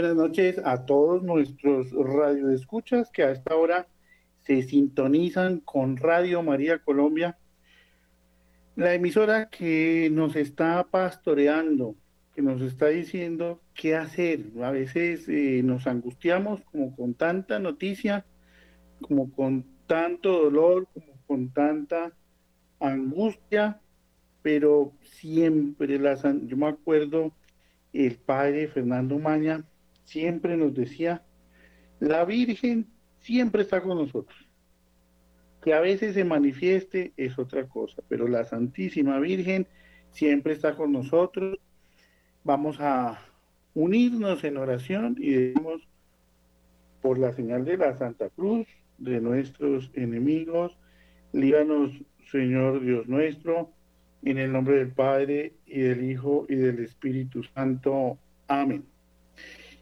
buenas noches a todos nuestros radioescuchas que a esta hora se sintonizan con Radio María Colombia, la emisora que nos está pastoreando, que nos está diciendo qué hacer. A veces eh, nos angustiamos como con tanta noticia, como con tanto dolor, como con tanta angustia, pero siempre las, yo me acuerdo el padre Fernando Maña siempre nos decía, la Virgen siempre está con nosotros. Que a veces se manifieste es otra cosa, pero la Santísima Virgen siempre está con nosotros. Vamos a unirnos en oración y decimos por la señal de la Santa Cruz de nuestros enemigos, líbanos Señor Dios nuestro, en el nombre del Padre y del Hijo y del Espíritu Santo. Amén.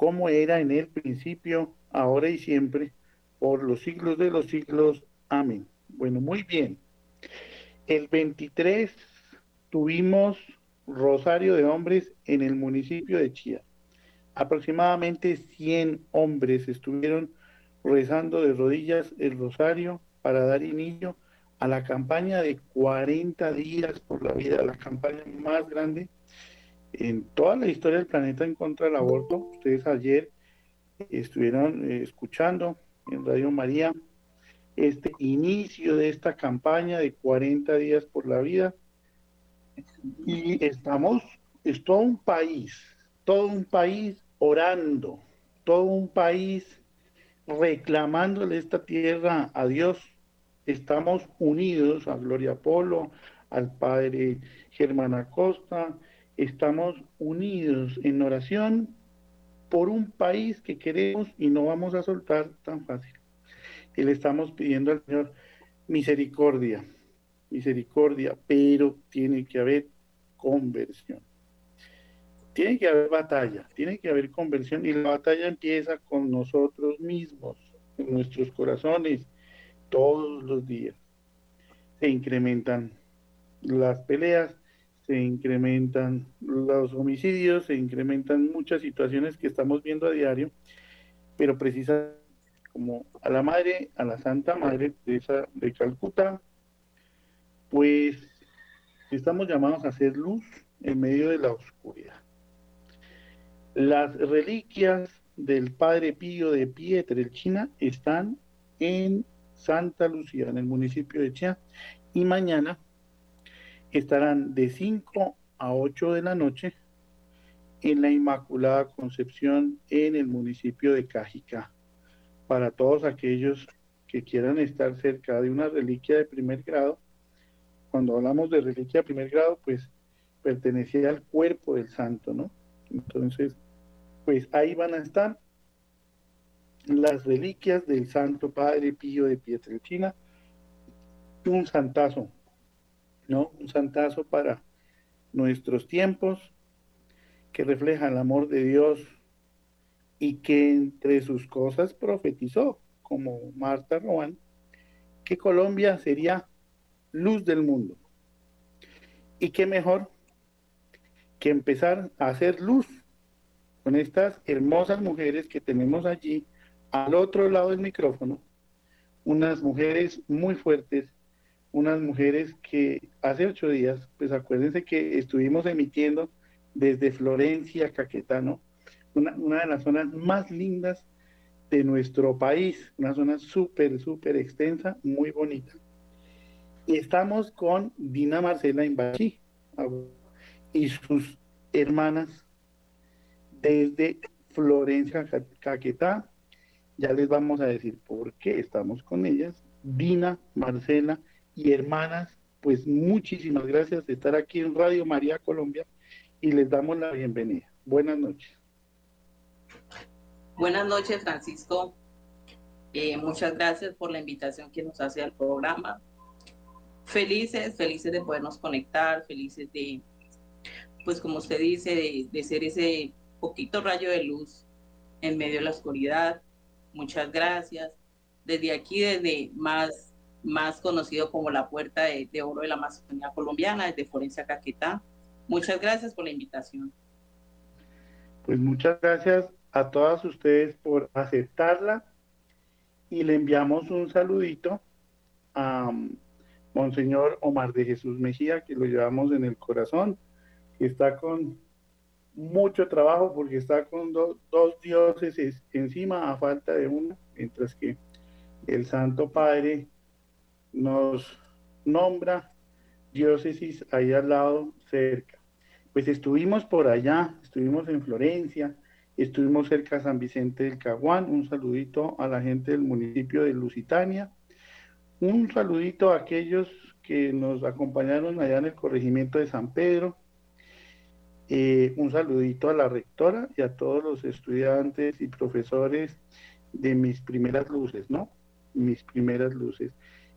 como era en el principio, ahora y siempre, por los siglos de los siglos. Amén. Bueno, muy bien. El 23 tuvimos Rosario de Hombres en el municipio de Chía. Aproximadamente 100 hombres estuvieron rezando de rodillas el rosario para dar inicio a la campaña de 40 días por la vida, la campaña más grande en toda la historia del planeta en contra del aborto. Ustedes ayer estuvieron eh, escuchando en Radio María este inicio de esta campaña de 40 días por la vida. Y estamos, es todo un país, todo un país orando, todo un país reclamándole esta tierra a Dios estamos unidos a Gloria Polo, al Padre Germán Acosta, estamos unidos en oración por un país que queremos y no vamos a soltar tan fácil. Y le estamos pidiendo al Señor misericordia, misericordia, pero tiene que haber conversión. Tiene que haber batalla, tiene que haber conversión y la batalla empieza con nosotros mismos, en nuestros corazones, todos los días. Se incrementan las peleas, se incrementan los homicidios, se incrementan muchas situaciones que estamos viendo a diario, pero precisamente como a la madre, a la Santa Madre de Calcuta, pues estamos llamados a hacer luz en medio de la oscuridad. Las reliquias del Padre Pío de China están en Santa Lucía, en el municipio de Chía, y mañana estarán de 5 a 8 de la noche en la Inmaculada Concepción en el municipio de Cajica. Para todos aquellos que quieran estar cerca de una reliquia de primer grado, cuando hablamos de reliquia de primer grado, pues pertenecía al cuerpo del santo, ¿no? Entonces, pues ahí van a estar las reliquias del Santo Padre Pío de Pietrelcina, un santazo, ¿no? Un santazo para nuestros tiempos, que refleja el amor de Dios y que entre sus cosas profetizó, como Marta Rowan, que Colombia sería luz del mundo. Y qué mejor que empezar a hacer luz con estas hermosas mujeres que tenemos allí al otro lado del micrófono unas mujeres muy fuertes, unas mujeres que hace ocho días, pues acuérdense que estuvimos emitiendo desde Florencia, Caquetano, una, una de las zonas más lindas de nuestro país, una zona súper, súper extensa, muy bonita. Y estamos con Dina Marcela Imbachi y sus hermanas desde Florencia, Caquetá, ya les vamos a decir por qué estamos con ellas. Dina, Marcela y hermanas, pues muchísimas gracias de estar aquí en Radio María Colombia y les damos la bienvenida. Buenas noches. Buenas noches, Francisco. Eh, muchas gracias por la invitación que nos hace al programa. Felices, felices de podernos conectar, felices de, pues como usted dice, de, de ser ese poquito rayo de luz en medio de la oscuridad. Muchas gracias. Desde aquí, desde más, más conocido como la Puerta de, Oro de la Amazonía Colombiana, desde Forencia Caquetá. Muchas gracias por la invitación. Pues muchas gracias a todas ustedes por aceptarla y le enviamos un saludito a um, Monseñor Omar de Jesús Mejía, que lo llevamos en el corazón, que está con mucho trabajo porque está con dos dioses encima a falta de una, mientras que el Santo Padre nos nombra diócesis ahí al lado cerca. Pues estuvimos por allá, estuvimos en Florencia, estuvimos cerca de San Vicente del Caguán, un saludito a la gente del municipio de Lusitania, un saludito a aquellos que nos acompañaron allá en el corregimiento de San Pedro, eh, un saludito a la rectora y a todos los estudiantes y profesores de mis primeras luces, ¿no? Mis primeras luces.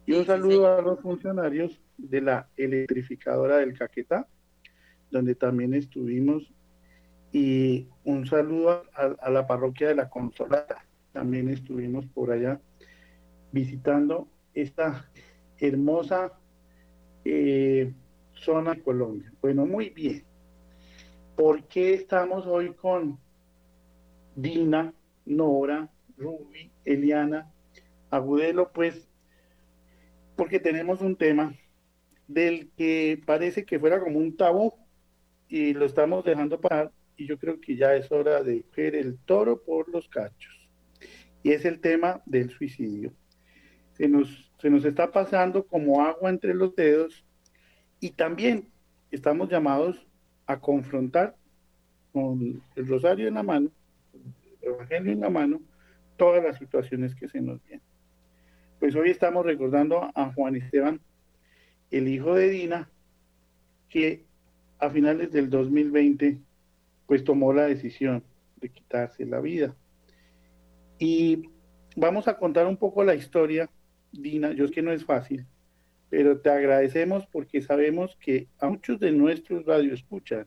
Y un saludo a los funcionarios de la electrificadora del Caquetá, donde también estuvimos. Y un saludo a, la parroquia de la Consolata. También estuvimos por allá visitando esta hermosa eh, zona de Colombia. Bueno, muy bien. ¿Por qué estamos hoy con Dina, Nora, Ruby, Eliana, Agudelo? Pues porque tenemos un tema del que parece que fuera como un tabú y lo estamos dejando pasar y yo creo que ya es hora de coger el toro por los cachos. Y es el tema del suicidio. Se nos, se nos está pasando como agua entre los dedos y también estamos llamados a confrontar con el rosario en la mano, el evangelio en la mano, todas las situaciones que se nos vienen. Pues hoy estamos recordando a Juan Esteban, el hijo de Dina, que a finales del 2020 pues tomó la decisión de quitarse la vida. Y vamos a contar un poco la historia, Dina, yo es que no es fácil, pero te agradecemos porque sabemos que a muchos de nuestros radioescuchas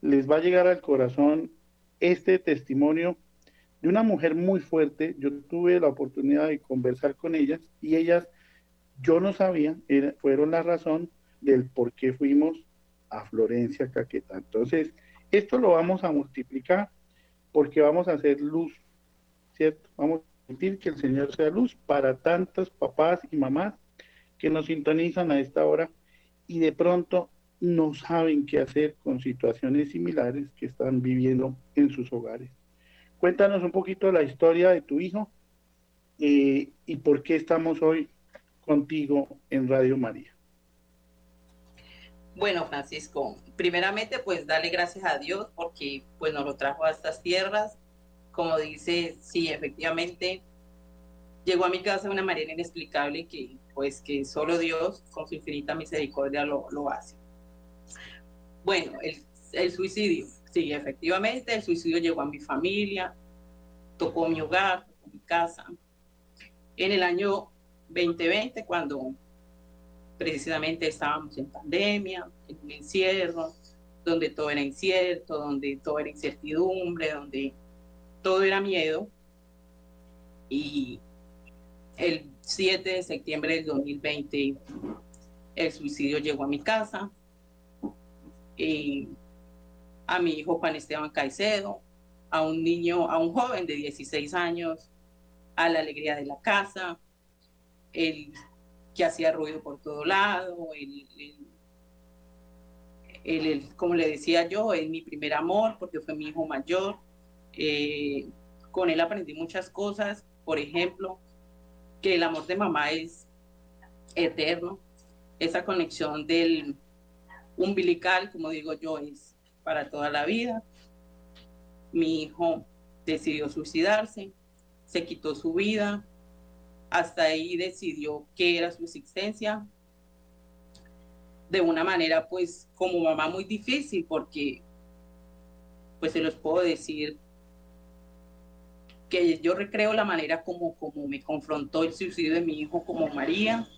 les va a llegar al corazón este testimonio de una mujer muy fuerte. Yo tuve la oportunidad de conversar con ellas y ellas, yo no sabía, fueron la razón del por qué fuimos a Florencia Caqueta. Entonces, esto lo vamos a multiplicar porque vamos a hacer luz, ¿cierto? Vamos a permitir que el Señor sea luz para tantos papás y mamás que nos sintonizan a esta hora y de pronto no saben qué hacer con situaciones similares que están viviendo en sus hogares. Cuéntanos un poquito la historia de tu hijo eh, y por qué estamos hoy contigo en Radio María. Bueno, Francisco, primeramente pues darle gracias a Dios porque pues nos lo trajo a estas tierras. Como dice, sí, efectivamente, llegó a mi casa de una manera inexplicable que pues que solo Dios con su infinita misericordia lo, lo hace. Bueno, el, el suicidio, sí, efectivamente, el suicidio llegó a mi familia, tocó mi hogar, mi casa. En el año 2020, cuando precisamente estábamos en pandemia, en un encierro, donde todo era incierto, donde todo era incertidumbre, donde todo era miedo. Y el 7 de septiembre del 2020 el suicidio llegó a mi casa. Y a mi hijo Juan Esteban Caicedo, a un niño, a un joven de 16 años, a la alegría de la casa, el que hacía ruido por todo lado, el, el, como le decía yo, es mi primer amor porque fue mi hijo mayor. Eh, con él aprendí muchas cosas, por ejemplo, que el amor de mamá es eterno, esa conexión del umbilical, como digo yo, es para toda la vida. Mi hijo decidió suicidarse, se quitó su vida, hasta ahí decidió qué era su existencia, de una manera pues como mamá muy difícil porque pues se los puedo decir que yo recreo la manera como, como me confrontó el suicidio de mi hijo como María,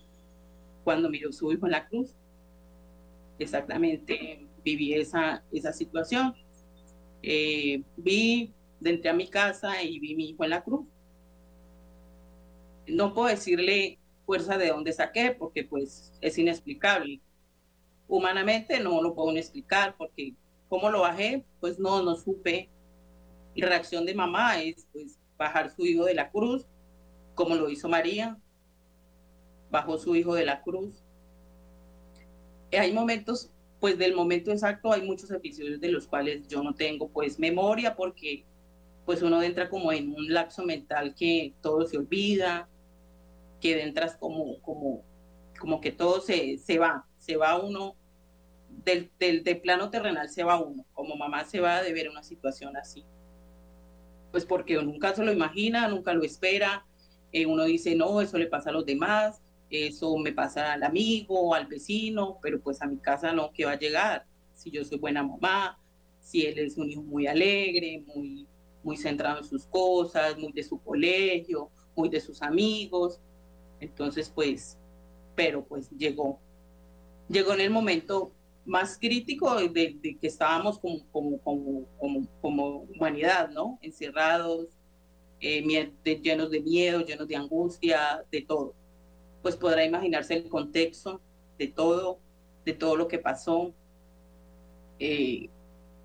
cuando miró su hijo en la cruz. Exactamente viví esa, esa situación. Eh, vi, entré a mi casa y vi mi hijo en la cruz. No puedo decirle fuerza de dónde saqué, porque pues es inexplicable. Humanamente no lo puedo explicar, porque cómo lo bajé, pues no, no supe. La reacción de mamá es pues bajar su hijo de la cruz, como lo hizo María, bajó su hijo de la cruz. Hay momentos, pues del momento exacto hay muchos episodios de los cuales yo no tengo pues memoria porque pues uno entra como en un lapso mental que todo se olvida, que entras como, como, como que todo se, se va, se va uno del, del, del, plano terrenal se va uno, como mamá se va de ver una situación así. Pues porque nunca se lo imagina, nunca lo espera, eh, uno dice, no, eso le pasa a los demás, eso me pasa al amigo, al vecino, pero pues a mi casa no, que va a llegar, si yo soy buena mamá, si él es un hijo muy alegre, muy, muy centrado en sus cosas, muy de su colegio, muy de sus amigos, entonces, pues, pero pues llegó. Llegó en el momento más crítico de, que estábamos como, como, como, como, humanidad, ¿no? Encerrados, eh, llenos de miedo, llenos de angustia, de todo. Pues podrá imaginarse el contexto de todo, de todo lo que pasó. Eh,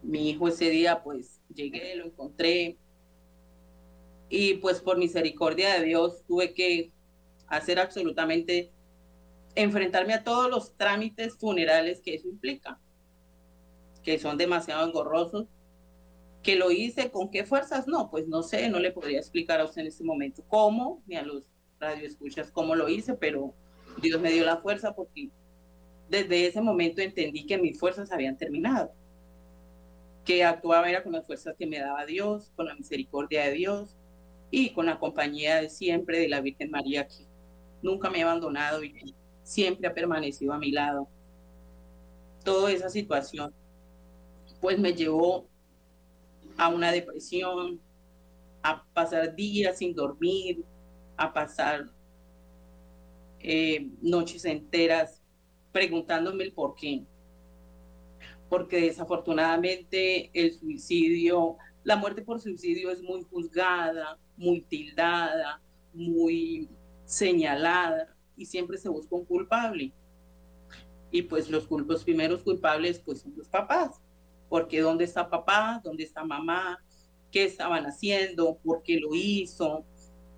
mi hijo ese día, pues llegué, lo encontré. Y pues por misericordia de Dios tuve que hacer absolutamente, enfrentarme a todos los trámites funerales que eso implica, que son demasiado engorrosos. Que lo hice, ¿con qué fuerzas? No, pues no sé, no le podría explicar a usted en este momento cómo, ni a los radioescuchas cómo lo hice, pero Dios me dio la fuerza porque desde ese momento entendí que mis fuerzas habían terminado, que actuaba era con las fuerzas que me daba Dios, con la misericordia de Dios y con la compañía de siempre de la Virgen María que nunca me ha abandonado y siempre ha permanecido a mi lado. Toda esa situación pues me llevó a una depresión, a pasar días sin dormir, a pasar eh, noches enteras preguntándome el por qué. Porque desafortunadamente el suicidio, la muerte por suicidio es muy juzgada, muy tildada, muy señalada y siempre se busca un culpable. Y pues los, los primeros culpables pues son los papás, porque ¿dónde está papá? ¿Dónde está mamá? ¿Qué estaban haciendo? ¿Por qué lo hizo?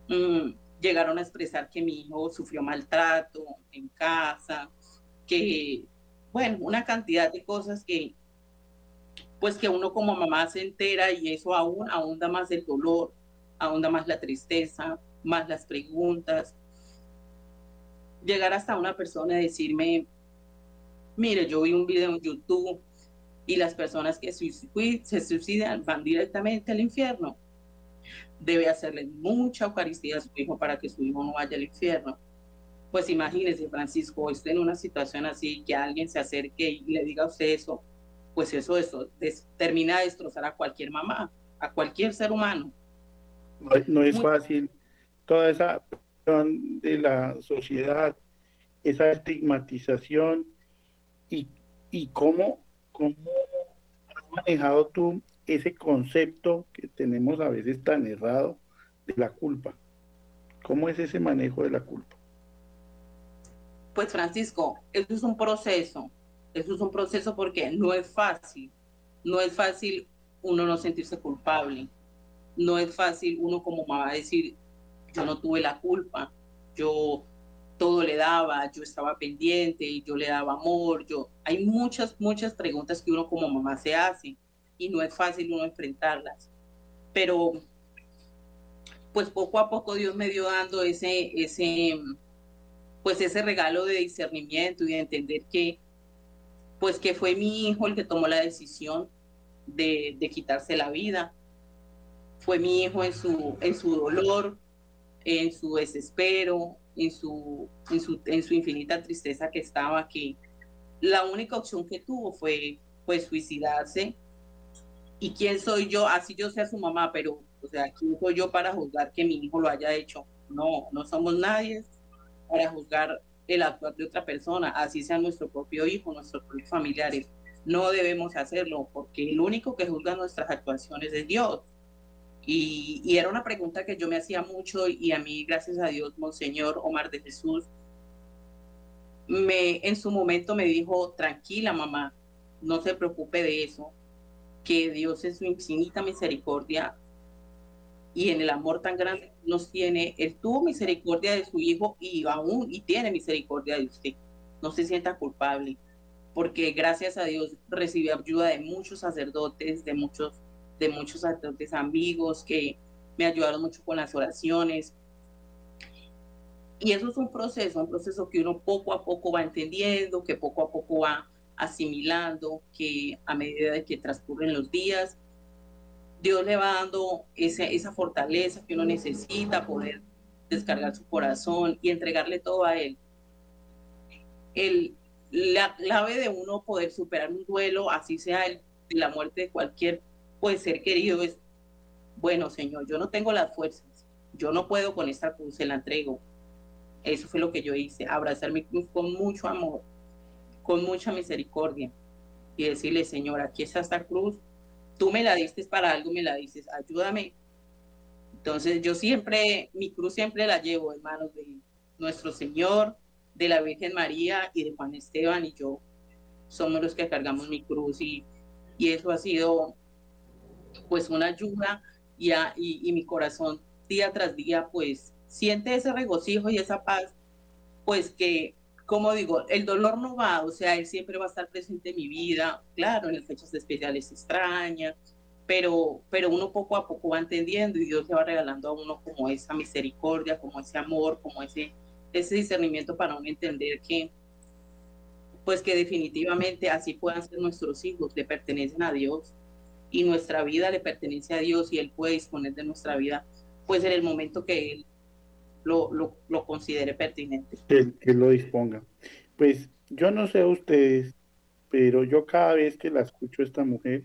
Mm, llegaron a expresar que mi hijo sufrió maltrato en casa, que, bueno, una cantidad de cosas que, pues que uno como mamá se entera y eso aún ahonda más el dolor, ahonda más la tristeza, más las preguntas, llegar hasta una persona y decirme, mire, yo vi un video en YouTube y las personas que se suicidan van directamente al infierno. Debe hacerle mucha Eucaristía a su hijo para que su hijo no vaya al infierno. Pues imagínese, Francisco, esté en una situación así, que alguien se acerque y le diga a usted eso, pues eso, eso termina de destrozar a cualquier mamá, a cualquier ser humano. No, es fácil. Toda esa de la sociedad, esa estigmatización y, y cómo, cómo has manejado tú ese concepto que tenemos a veces tan errado de la culpa. ¿Cómo es ese manejo de la culpa? Pues Francisco, eso es un proceso, eso es un proceso porque no es fácil, no es fácil uno no sentirse culpable, no es fácil uno como mamá decir, yo no tuve la culpa, yo todo le daba, yo estaba pendiente, yo le daba amor, yo, hay muchas, muchas preguntas que uno como mamá se hace y no es fácil uno enfrentarlas, pero pues poco a poco Dios me dio dando ese, ese, pues ese regalo de discernimiento y de entender que, pues que fue mi hijo el que tomó la decisión de, de quitarse la vida, fue mi hijo en su, en su dolor, en su desespero, en su, en su, en su infinita tristeza que estaba, que la única opción que tuvo fue pues suicidarse. ¿Y quién soy yo? Así yo sea su mamá, pero O ¿quién soy yo para juzgar que mi hijo lo haya hecho? No, no somos nadie para juzgar el actuar de otra persona, así sea nuestro propio hijo, nuestros propios familiares. No debemos hacerlo porque el único que juzga nuestras actuaciones es Dios. Y, y, era una pregunta que yo me hacía mucho y a mí, gracias a Dios, Monseñor Omar de Jesús, me, en su momento me dijo, tranquila mamá, no se preocupe de eso, que Dios en su infinita misericordia y en el amor tan grande nos tiene, Él tuvo misericordia de su hijo y aún y tiene misericordia de usted. No se sienta culpable, porque gracias a Dios recibió ayuda de muchos sacerdotes, de muchos, de muchos sacerdotes amigos que me ayudaron mucho con las oraciones. Y eso es un proceso, un proceso que uno poco a poco va entendiendo, que poco a poco va asimilando, que a medida de que transcurren los días, Dios le va dando esa, esa fortaleza que uno necesita, poder descargar su corazón y entregarle todo a Él. El, la clave de uno poder superar un duelo, así sea el, la muerte de cualquier pues, ser querido, es, bueno, Señor, yo no tengo las fuerzas, yo no puedo con esta cruz, se la entrego. Eso fue lo que yo hice, abrazar mi cruz con mucho amor, con mucha misericordia y decirle, Señor, aquí está esta cruz, tú me la diste para algo, me la dices, ayúdame. Entonces yo siempre, mi cruz siempre la llevo en manos de nuestro Señor, de la Virgen María y de Juan Esteban y yo somos los que cargamos mi cruz y, y eso ha sido pues una ayuda y, y, y mi corazón día tras día pues siente ese regocijo y esa paz pues que como digo, el dolor no va, o sea, él siempre va a estar presente en mi vida, claro, en las fechas especiales extraña, pero, pero uno poco a poco va entendiendo y Dios le va regalando a uno como esa misericordia, como ese amor, como ese, ese discernimiento para uno entender que, pues que definitivamente así puedan ser nuestros hijos, le pertenecen a Dios y nuestra vida le pertenece a Dios y Él puede disponer de nuestra vida, pues en el momento que Él lo, lo, considere pertinente. Que, lo disponga. Pues yo no sé ustedes, pero yo cada vez que la escucho esta mujer,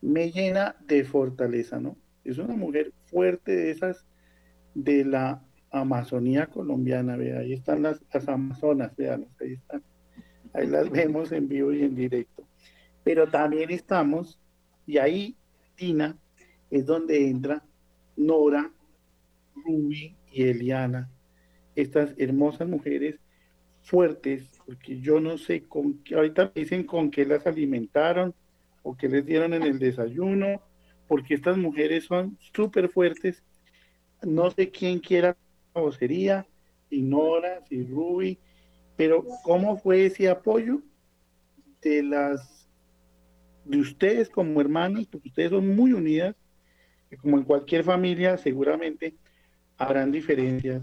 me llena de fortaleza, ¿no? Es una mujer fuerte de esas de la Amazonía colombiana, vea, ahí están las, las Amazonas, vean, ahí están, ahí las vemos en vivo y en directo. Pero también estamos, y ahí Tina es donde entra Nora, Ruby y Eliana, estas hermosas mujeres fuertes, porque yo no sé con qué, ahorita dicen con qué las alimentaron o qué les dieron en el desayuno, porque estas mujeres son súper fuertes. No sé quién quiera la vocería, si Nora, si Ruby, pero ¿cómo fue ese apoyo de las de ustedes como hermanos? Porque ustedes son muy unidas, como en cualquier familia seguramente habrán diferencias,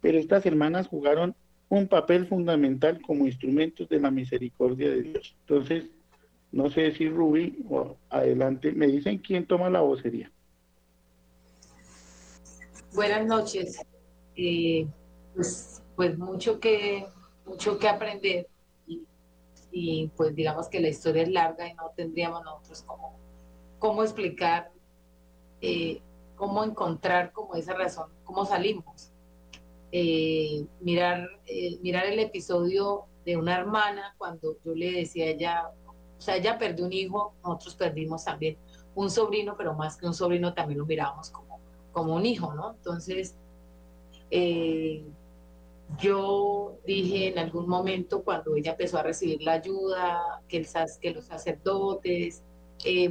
pero estas hermanas jugaron un papel fundamental como instrumentos de la misericordia de Dios. Entonces, no sé si Rubí o adelante, me dicen quién toma la vocería. Buenas noches. Eh, pues, pues mucho que mucho que aprender y, pues digamos que la historia es larga y no tendríamos nosotros cómo, cómo explicar eh, cómo encontrar como esa razón, cómo salimos. Eh, mirar, eh, mirar el episodio de una hermana cuando yo le decía a ella, o sea, ella perdió un hijo, nosotros perdimos también un sobrino, pero más que un sobrino también lo mirábamos como, como un hijo, ¿no? Entonces, eh, yo dije en algún momento cuando ella empezó a recibir la ayuda, que los sacerdotes,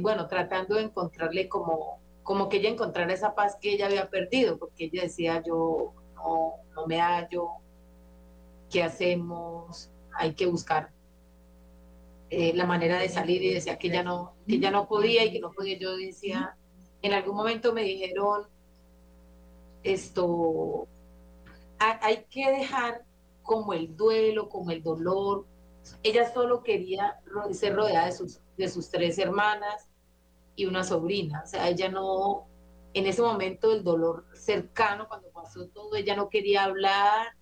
bueno, tratando de encontrarle como como que ella encontrara esa paz que ella había perdido, porque ella decía, yo no, no me hallo, ¿qué hacemos? Hay que buscar eh, la manera de salir y decía que ella no, que ella no podía y que no podía. Yo decía, en algún momento me dijeron, esto, hay que dejar como el duelo, como el dolor. Ella solo quería ser rodeada de sus, de sus tres hermanas, y una sobrina. O sea, ella no, en ese momento del dolor cercano, cuando pasó todo, ella no quería hablar,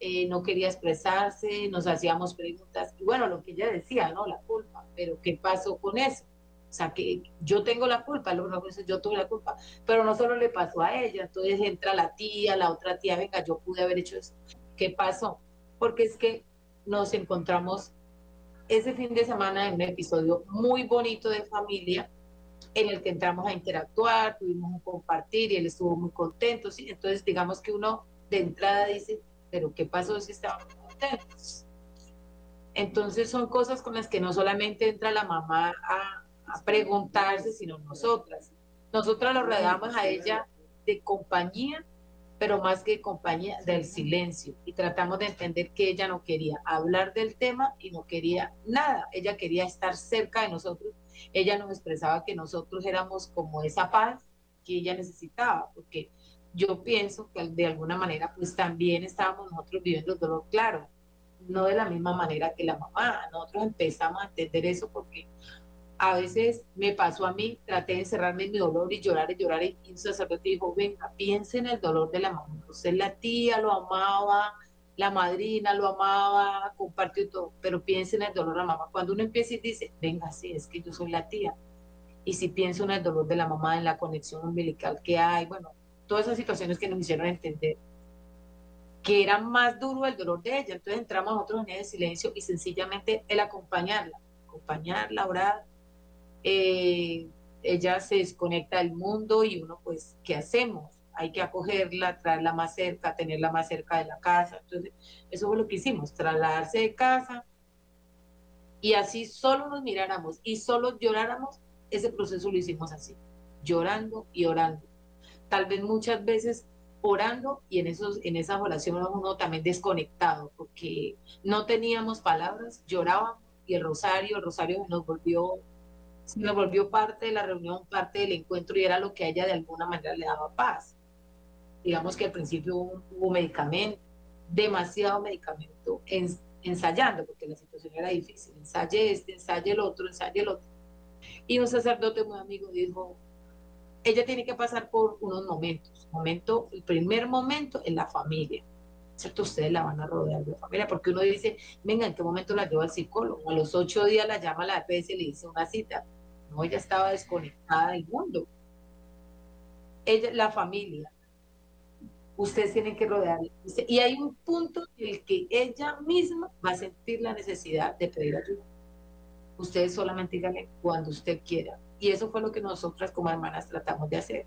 eh, no quería expresarse, nos hacíamos preguntas. Y bueno, lo que ella decía, ¿no? La culpa, pero ¿qué pasó con eso? O sea, que yo tengo la culpa, lo veces yo tuve la culpa, pero no solo le pasó a ella, entonces entra la tía, la otra tía, venga, yo pude haber hecho eso. ¿Qué pasó? Porque es que nos encontramos ese fin de semana en un episodio muy bonito de familia, en el que entramos a interactuar, tuvimos un compartir y él estuvo muy contento, ¿sí? Entonces, digamos que uno de entrada dice, pero ¿qué pasó si estábamos contentos? Entonces son cosas con las que no solamente entra la mamá a, preguntarse, sino nosotras. Nosotras lo rodeamos a ella de compañía, pero más que compañía, del silencio. Y tratamos de entender que ella no quería hablar del tema y no quería nada. Ella quería estar cerca de nosotros. Ella nos expresaba que nosotros éramos como esa paz que ella necesitaba, porque yo pienso que de alguna manera pues también estábamos nosotros viviendo el dolor claro no de la misma manera que la mamá. Nosotros empezamos a entender eso porque a veces me pasó a mí, traté de encerrarme en mi dolor y llorar y llorar y un sacerdote dijo, venga, piense en el dolor de la mamá. Usted la tía lo amaba, la madrina lo amaba, compartió todo, pero piense en el dolor de la mamá. Cuando uno empieza y dice, venga, sí, es que yo soy la tía. Y si pienso en el dolor de la mamá, en la conexión umbilical que hay, bueno, todas esas situaciones que nos hicieron entender que era más duro el dolor de ella. Entonces entramos nosotros en ese silencio y sencillamente el acompañarla, acompañarla, orar. Eh, ella se desconecta del mundo y uno, pues, ¿qué hacemos? Hay que acogerla, traerla más cerca, tenerla más cerca de la casa. Entonces, eso fue lo que hicimos, trasladarse de casa y así solo nos miráramos y solo lloráramos, ese proceso lo hicimos así, llorando y orando. Tal vez muchas veces orando y en, esos, en esas oraciones uno también desconectado porque no teníamos palabras, llorábamos y el rosario, el rosario nos volvió, nos volvió parte de la reunión, parte del encuentro y era lo que a ella de alguna manera le daba paz. Digamos que al principio hubo, medicamento, demasiado medicamento, ensayando porque la situación era difícil, ensaye este, ensaye el otro, ensaye el otro. Y un sacerdote muy amigo dijo, ella tiene que pasar por unos momentos. Momento, el primer momento en la familia. ¿Cierto? Ustedes la van a rodear de familia, porque uno dice, venga, ¿en qué momento la lleva al psicólogo? A los ocho días la llama la EPS y le dice una cita. No, ella estaba desconectada del mundo. Ella, la familia. Ustedes tienen que rodearla. Y hay un punto en el que ella misma va a sentir la necesidad de pedir ayuda. Ustedes solamente díganle cuando usted quiera y eso fue lo que nosotras como hermanas tratamos de hacer.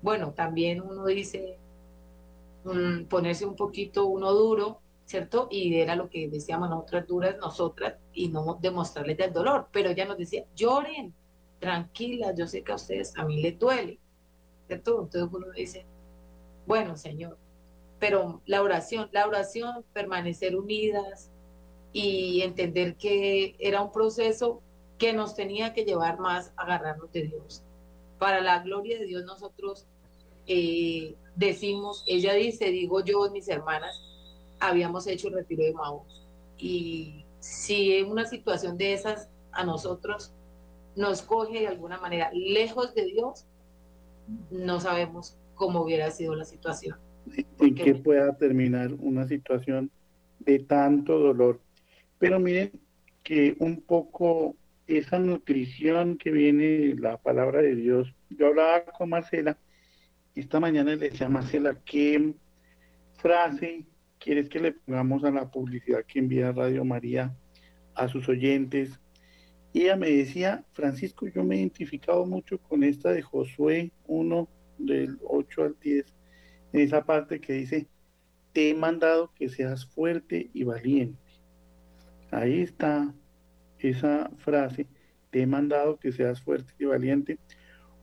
Bueno, también uno dice mm, ponerse un poquito uno duro, ¿cierto? Y era lo que decíamos nosotras duras, nosotras, y no demostrarles el dolor. Pero ella nos decía, lloren, tranquila, yo sé que a ustedes a mí les duele, ¿cierto? Entonces uno dice, bueno, Señor, pero la oración, la oración, permanecer unidas y entender que era un proceso que nos tenía que llevar más a agarrarnos de Dios. Para la gloria de Dios nosotros eh, decimos, ella dice, digo yo, mis hermanas, habíamos hecho el retiro de Maús. Y si una situación de esas a nosotros nos coge de alguna manera lejos de Dios, no sabemos cómo hubiera sido la situación. En que pueda terminar una situación de tanto dolor. Pero miren que un poco esa nutrición que viene la palabra de Dios. Yo hablaba con Marcela, esta mañana le decía a Marcela, ¿qué frase quieres que le pongamos a la publicidad que envía Radio María a sus oyentes? Y ella me decía, Francisco, yo me he identificado mucho con esta de Josué 1, del 8 al 10, en esa parte que dice, te he mandado que seas fuerte y valiente. Ahí está esa frase, te he mandado que seas fuerte y valiente,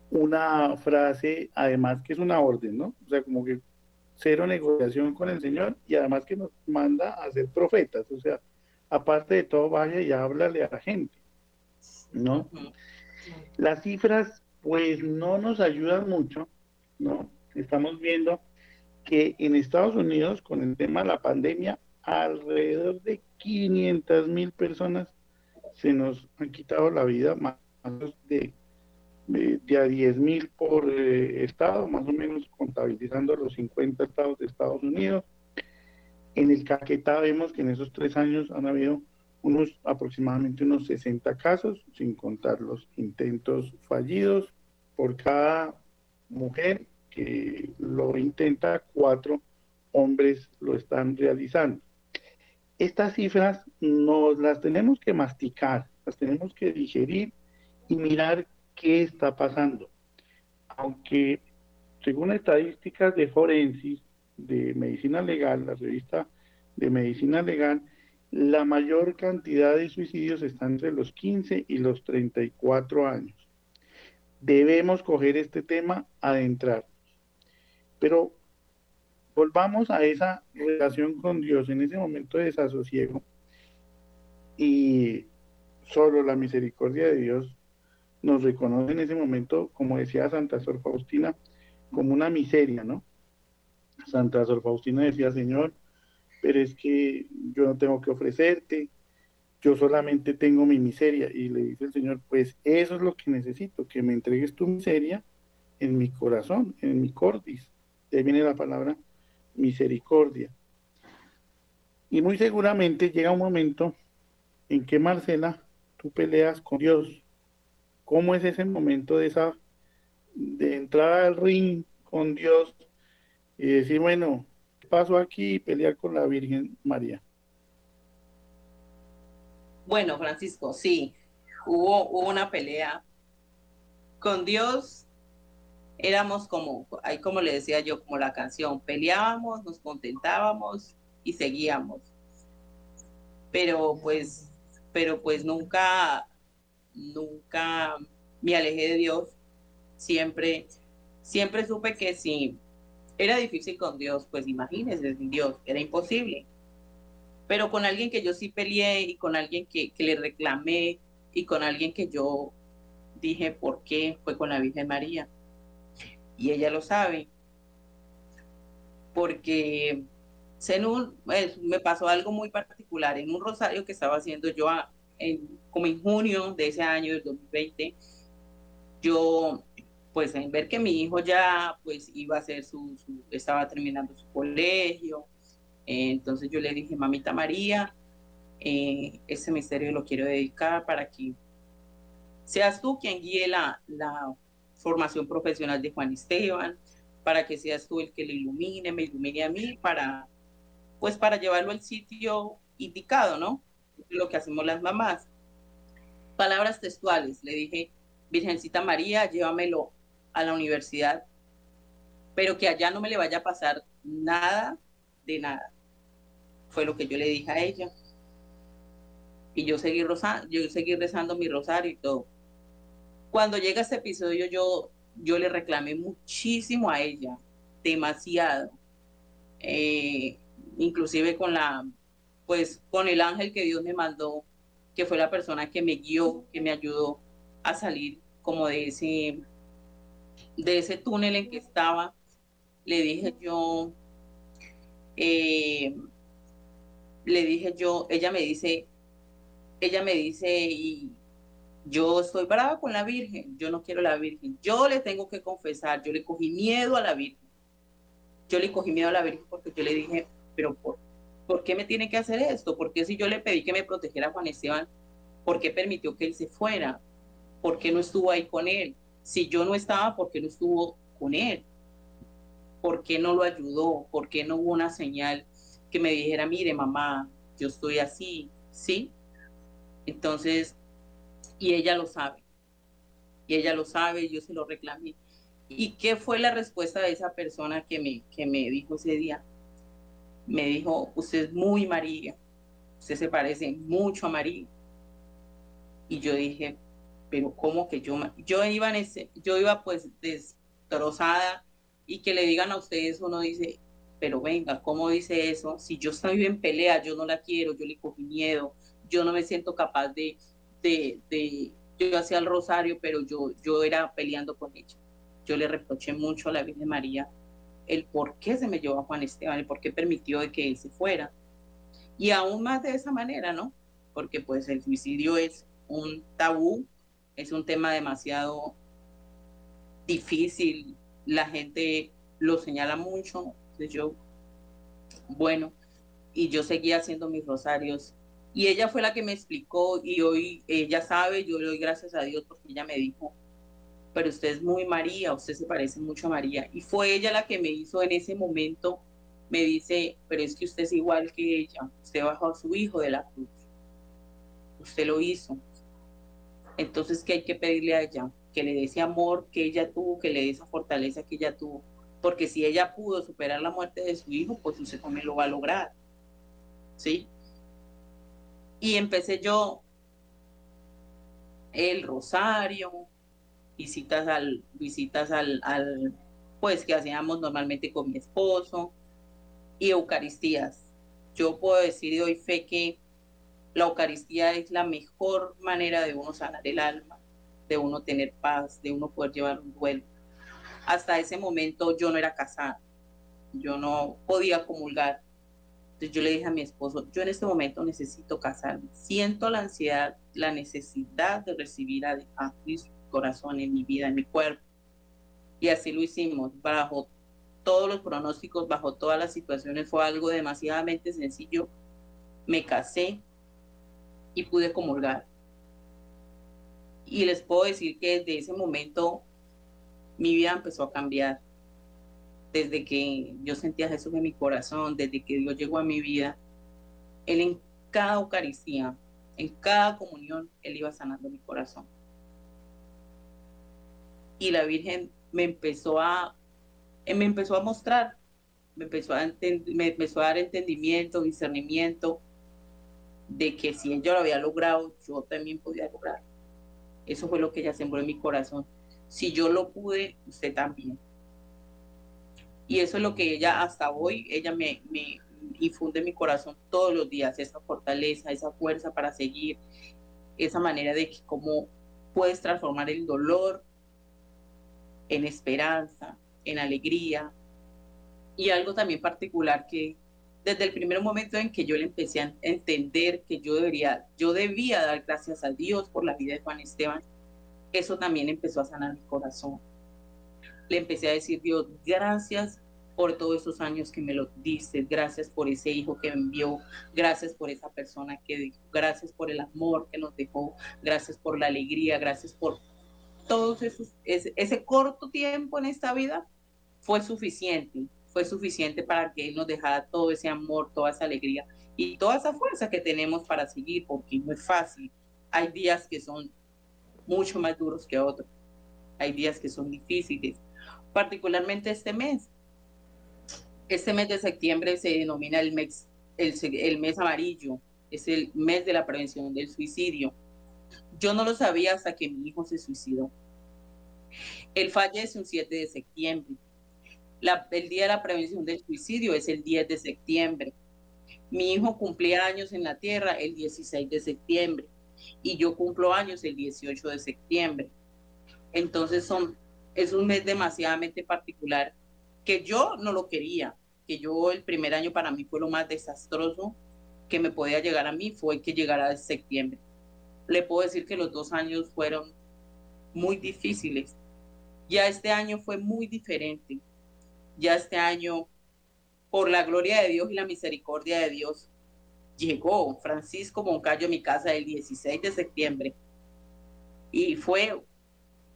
una frase además que es una orden, ¿no? O sea, como que cero negociación con el Señor y además que nos manda a ser profetas, o sea, aparte de todo, vaya y háblale a la gente, ¿no? Las cifras, pues no nos ayudan mucho, ¿no? Estamos viendo que en Estados Unidos, con el tema de la pandemia, alrededor de 500 mil personas se nos han quitado la vida más de, de, a 10 mil por eh, estado, más o menos contabilizando los 50 estados de Estados Unidos. En el Caquetá vemos que en esos tres años han habido unos aproximadamente unos 60 casos, sin contar los intentos fallidos. Por cada mujer que lo intenta, cuatro hombres lo están realizando. Estas cifras nos las tenemos que masticar, las tenemos que digerir y mirar qué está pasando. Aunque según estadísticas de Forensis, de Medicina Legal, la revista de Medicina Legal, la mayor cantidad de suicidios está entre los 15 y los 34 años. Debemos coger este tema, adentrarnos. Pero volvamos a esa relación con Dios en ese momento de desasosiego y solo la misericordia de Dios nos reconoce en ese momento, como decía Santa Sor Faustina, como una miseria, ¿no? Santa Sor Faustina decía, Señor, pero es que yo no tengo que ofrecerte, yo solamente tengo mi miseria. Y le dice el Señor, pues eso es lo que necesito, que me entregues tu miseria en mi corazón, en mi cordis. Viene la palabra misericordia. Y muy seguramente llega un momento en que Marcela, tú peleas con Dios. ¿Cómo es ese momento de esa de entrar al ring con Dios y decir, bueno, paso aquí y pelear con la Virgen María? Bueno, Francisco, sí, hubo, hubo una pelea con Dios. Éramos como, ahí como le decía yo, como la canción, peleábamos, nos contentábamos y seguíamos. Pero pues, pero pues nunca, nunca me alejé de Dios siempre, siempre supe que si era difícil con Dios, pues imagínense, sin Dios, era imposible. Pero con alguien que yo sí peleé y con alguien que, que le reclamé y con alguien que yo dije por qué, fue con la Virgen María. Y ella lo sabe. Porque pues, me pasó algo muy particular en un rosario que estaba haciendo yo en, como en junio de ese año, del 2020. Yo pues en ver que mi hijo ya pues iba a hacer su, estaba terminando su colegio, eh, entonces yo le dije, mamita María, eh, ese misterio lo quiero dedicar para que seas tú quien guíe la, la formación profesional de Juan Esteban, para que seas tú el que le ilumine, me ilumine a mí, para pues para llevarlo al sitio indicado, ¿no? Lo que hacemos las mamás. Palabras textuales, le dije, Virgencita María, llévamelo a la universidad, pero que allá no me le vaya a pasar nada de nada. Fue lo que yo le dije a ella. Y yo seguí, yo seguí rezando mi rosario y todo. Cuando llega este episodio, yo, yo le reclamé muchísimo a ella, demasiado. Eh, inclusive con la, pues con el ángel que Dios me mandó, que fue la persona que me guió, que me ayudó a salir como de ese, de ese túnel en que estaba, le dije yo, eh, le dije yo, ella me dice, ella me dice, y yo estoy brava con la Virgen, yo no quiero la Virgen, yo le tengo que confesar, yo le cogí miedo a la Virgen, yo le cogí miedo a la Virgen porque yo le dije, pero ¿por, ¿por qué me tiene que hacer esto? Porque si yo le pedí que me protegiera a Juan Esteban, ¿por qué permitió que él se fuera? ¿Por qué no estuvo ahí con él? Si yo no estaba, ¿por qué no estuvo con él? ¿Por qué no lo ayudó? ¿Por qué no hubo una señal que me dijera, mire, mamá, yo estoy así? ¿Sí? Entonces, y ella lo sabe. Y ella lo sabe, yo se lo reclamé. ¿Y qué fue la respuesta de esa persona que me, que me dijo ese día? Me dijo, usted es muy María, usted se parece mucho a María. Y yo dije, pero como que yo, yo iba en ese, yo iba pues destrozada y que le digan a ustedes, uno dice, pero venga, ¿cómo dice eso? Si yo estoy en pelea, yo no la quiero, yo le cogí miedo, yo no me siento capaz de, de, yo hacía el rosario, pero yo, yo era peleando con ella. Yo le reproché mucho a la Virgen María el por qué se me llevó a Juan Esteban, el por qué permitió de que él se fuera. Y aún más de esa manera, ¿no? Porque pues el suicidio es un tabú es un tema demasiado difícil, la gente lo señala mucho, yo, bueno, y yo seguía haciendo mis rosarios Y ella fue la que me explicó y hoy ella sabe, yo le doy gracias a Dios porque ella me dijo, pero usted es muy María, usted se parece mucho a María. Y fue ella la que me hizo en ese momento, me dice, pero es que usted es igual que ella, usted bajó a su hijo de la cruz, usted lo hizo. Entonces, ¿qué hay que pedirle a ella? Que le dé ese amor que ella tuvo, que le dé esa fortaleza que ella tuvo. Porque si ella pudo superar la muerte de su hijo, pues usted también lo va a lograr. ¿Sí? Y empecé yo el rosario, visitas al, visitas al, pues que hacíamos normalmente con mi esposo, y Eucaristías. Yo puedo decir de hoy fe que la Eucaristía es la mejor manera de uno sanar el alma, de uno tener paz, de uno poder llevar un duelo. Hasta ese momento yo no era casada, yo no podía comulgar, yo le dije a mi esposo, yo en este momento necesito casarme. Siento la ansiedad, la necesidad de recibir a, a Cristo corazón, en mi vida, en mi cuerpo. Y así lo hicimos, bajo todos los pronósticos, bajo todas las situaciones, fue algo demasiadamente sencillo. Me casé y pude comulgar. Y les puedo decir que desde ese momento mi vida empezó a cambiar desde que yo sentía a Jesús en mi corazón, desde que Dios llegó a mi vida, Él en cada Eucaristía, en cada comunión, Él iba sanando mi corazón. Y la Virgen me empezó a, me empezó a mostrar, me empezó a, dar entendimiento, discernimiento, de que si yo lo había logrado, yo también podía lograr. Eso fue lo que ella sembró en mi corazón. Si yo lo pude, usted también. Y eso es lo que ella hasta hoy, ella me, infunde en mi corazón todos los días, esa fortaleza, esa fuerza para seguir, esa manera de que cómo puedes transformar el dolor en esperanza, en alegría. Y algo también particular que desde el primer momento en que yo le empecé a entender que yo debería, yo debía dar gracias a Dios por la vida de Juan Esteban, eso también empezó a sanar mi corazón le empecé a decir, Dios, gracias por todos esos años que me lo diste, gracias por ese hijo que me envió, gracias por esa persona que dijo, gracias por el amor que nos dejó, gracias por la alegría, gracias por todos esos, ese, ese corto tiempo en esta vida fue suficiente, fue suficiente para que Él nos dejara todo ese amor, toda esa alegría y toda esa fuerza que tenemos para seguir, porque no es fácil. Hay días que son mucho más duros que otros, hay días que son difíciles, particularmente este mes. Este mes de septiembre se denomina el mes, el, mes amarillo, es el mes de la prevención del suicidio. Yo no lo sabía hasta que mi hijo se suicidó. Él fallece un 7 de septiembre. El día de la prevención del suicidio es el 10 de septiembre. Mi hijo cumplía años en la tierra el 16 de septiembre y yo cumplo años el 18 de septiembre. Entonces son es un mes demasiadamente particular que yo no lo quería, que yo el primer año para mí fue lo más desastroso que me podía llegar a mí fue que llegara de septiembre. Le puedo decir que los dos años fueron muy difíciles. Ya este año fue muy diferente. Ya este año, por la gloria de Dios y la misericordia de Dios, llegó Francisco Moncayo a mi casa el 16 de septiembre. Y fue